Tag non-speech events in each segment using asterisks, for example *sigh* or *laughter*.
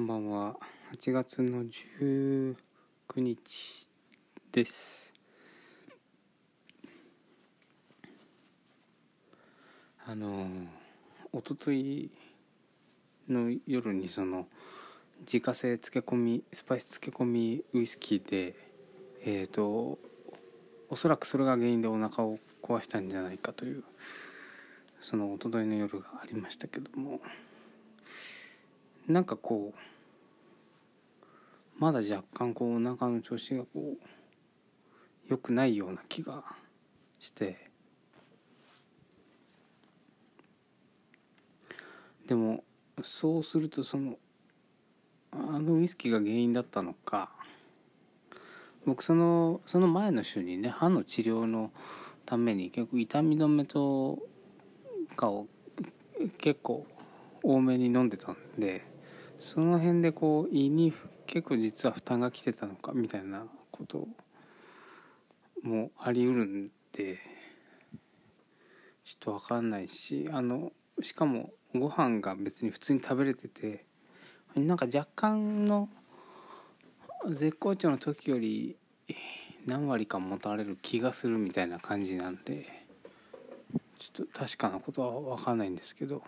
こんばんは。8月の19日です。あの一昨日の夜にその自家製漬け込みスパイス漬け込みウイスキーでえっ、ー、とおそらくそれが原因でお腹を壊したんじゃないかというその一昨日の夜がありましたけども。なんかこうまだ若干こうお腹の調子がこう良くないような気がして。でもそうするとそのあのウイスキーが原因だったのか。僕そのその前の週にね歯の治療のために結構痛み止めとかを結構多めに飲んでたんで。その辺でこう胃に結構実は負担が来てたのかみたいなこともありうるんでちょっと分かんないしあのしかもご飯が別に普通に食べれててなんか若干の絶好調の時より何割か持たれる気がするみたいな感じなんでちょっと確かなことは分かんないんですけど。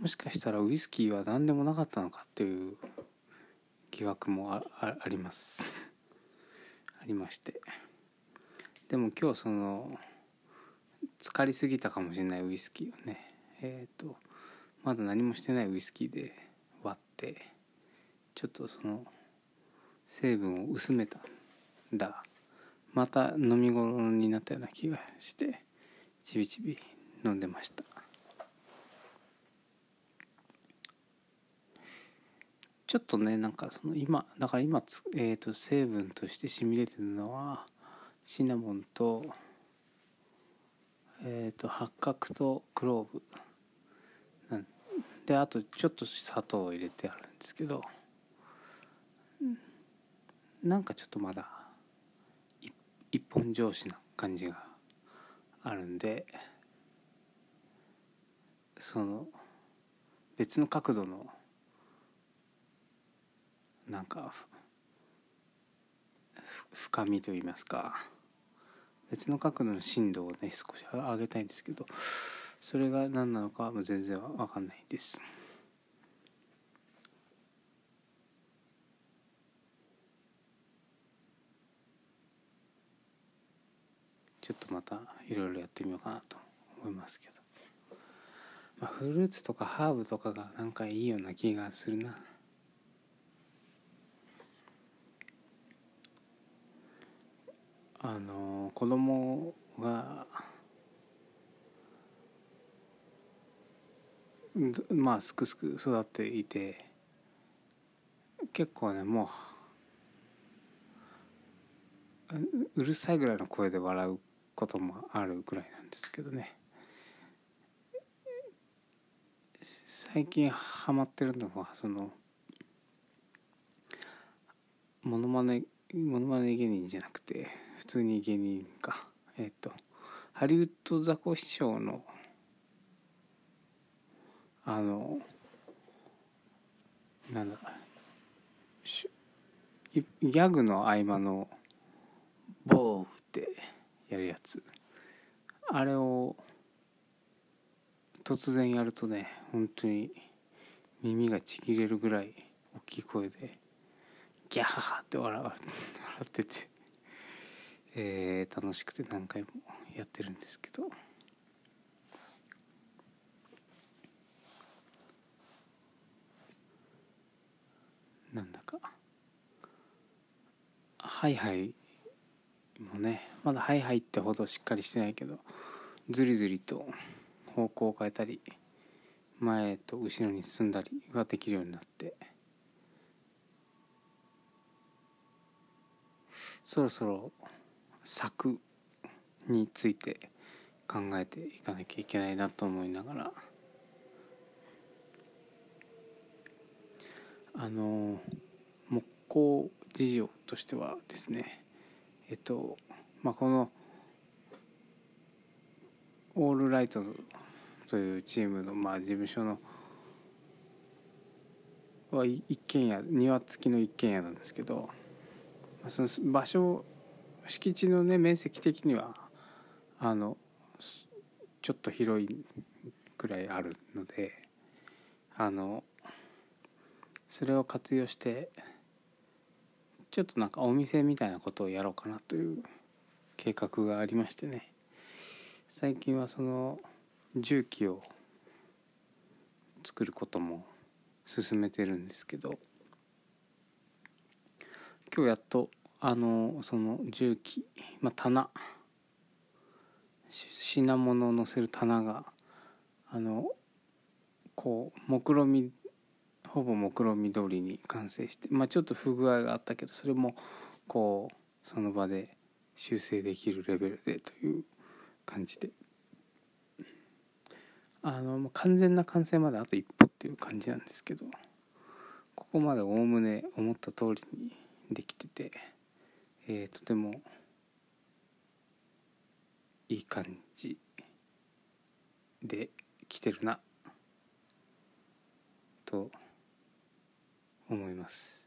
もしかしたらウイスキーは何でもなかったのかっていう疑惑もああります。*laughs* ありまして。でも今日その浸かりすぎたかもしれないウイスキーをね。えっ、ー、とまだ何もしてないウイスキーで割ってちょっとその成分を薄めたらまた飲み頃になったような気がしてちびちび飲んでました。ちょっとねなんかその今だから今えーと、成分として染み出てるのはシナモンと,、えーと、八角とクローブ。であとちょっと砂糖を入れてあるんですけどなんかちょっとまだ一本上司な感じがあるんでその別の角度のなんか深みといいますか別の角度の深度をね少し上げたいんですけどそれが何なのかは全然わかんないです。ちょっとまたいろいろやってみようかなと思いますけど、まあ、フルーツとかハーブとかがなんかいいような気がするな。あの子供がまあすくすく育っていて結構ねもううるさいぐらいの声で笑うこともあるぐらいなんですけどね。最近ハマってるのはそのモノマネモノマネ芸人じゃなくて普通に芸人か。えっ、ー、とハリウッドザコシショウのあのなんだギャグの合間の「ボー」ってやるやつ。あれを突然やるとね本当に耳がちぎれるぐらい大きい声でギャハハって笑笑ってて、えー、楽しくて何回もやってるんですけど。なんだかハイハイもねまだハイハイってほどしっかりしてないけどずりずりと方向を変えたり前と後ろに進んだりができるようになってそろそろ策について考えていかなきゃいけないなと思いながら。あの木工事情としてはですねえっとまあこのオールライトというチームのまあ事務所のは一軒家庭付きの一軒家なんですけどその場所敷地のね面積的にはあのちょっと広いくらいあるのであのそれを活用してちょっとなんかお店みたいなことをやろうかなという計画がありましてね。最近はその重機を作ることも進めてるんですけど今日やっとあのその重機、まあ、棚。品物を載せる棚があのこう目論みほぼ目論見通りに完成して、まあ、ちょっと不具合があったけどそれもこうその場で修正できるレベルでという感じで。あの完全な完成まであと一歩っていう感じなんですけどここまでおおむね思った通りにできてて、えー、とてもいい感じで来てるなと思います。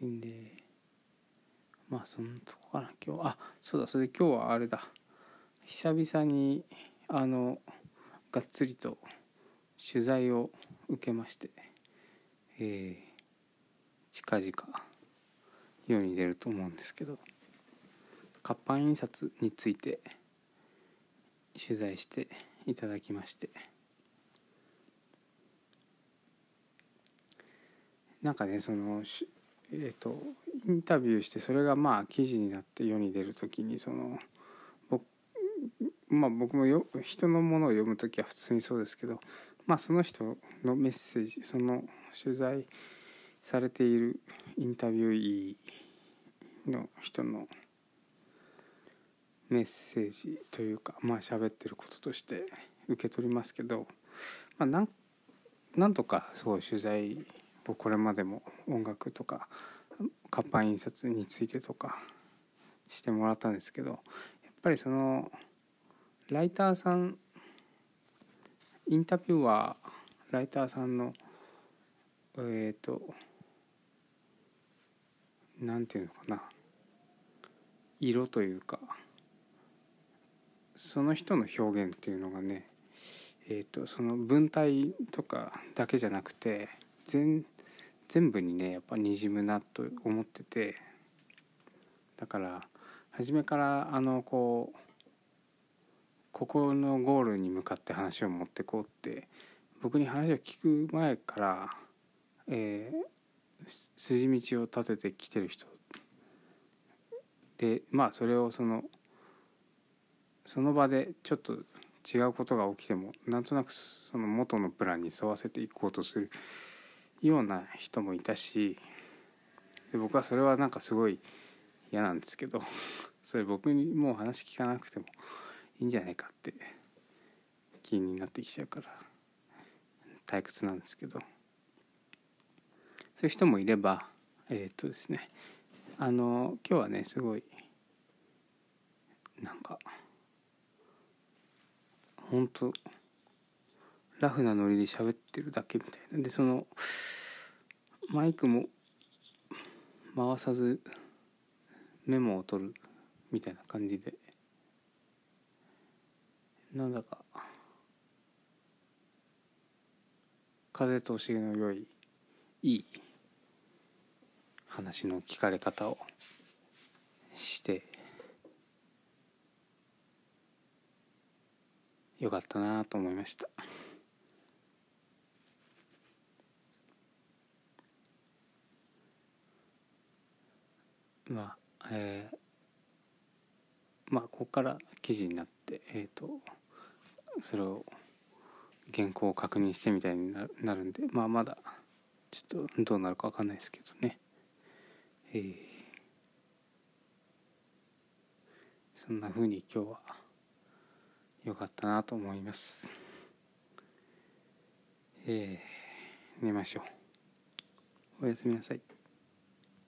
でまあそんなとこかな今日。あそうだそれで今日はあれだ。久々にあのがっつりと取材を受けましてえー、近々世に出ると思うんですけど活版印刷について取材していただきましてなんかねそのえーと、インタビューしてそれがまあ記事になって世に出る時にその僕,、まあ、僕もよ人のものを読む時は普通にそうですけど、まあ、その人のメッセージその取材されているインタビューイの人のメッセージというかまあ喋ってることとして受け取りますけど、まあ、なんなんとかすごい取材構これまでも音楽とか活版印刷についてとかしてもらったんですけどやっぱりそのライターさんインタビュアーライターさんのえっ、ー、となんていうのかな。色というかその人の表現っていうのがねえーと、とその文体とかだけじゃなくて全全部にねやっぱにじむなと思ってて。だから初めからあのこうここのゴールに向かって話を持ってこうって僕に話を聞く前から、えー、筋道を立ててきてる人。でまあそれをそのその場でちょっと違うことが起きてもなんとなくその元のプランに沿わせていこうとするような人もいたしで僕はそれはなんかすごい嫌なんですけど *laughs* それ僕にもう話聞かなくてもいいんじゃないかって気になってきちゃうから退屈なんですけど。そういう人もいればえー、っとですねあの今日はねすごいなんか本当ラフなノリで喋ってるだけみたいな。でそのマイクも回さずメモを取るみたいな感じでなんだか。風通しの良いいい。話の聞かれ方を。して。よかったなと思いました。まあえー、まあここから記事になってえっ、ー、と。それを原稿を確認してみたいになるんでまあまだちょっとどうなるか分かんないですけどね。えー、そんな風に今日は良かったなと思います。えー、寝ましょう。おやすみなさい。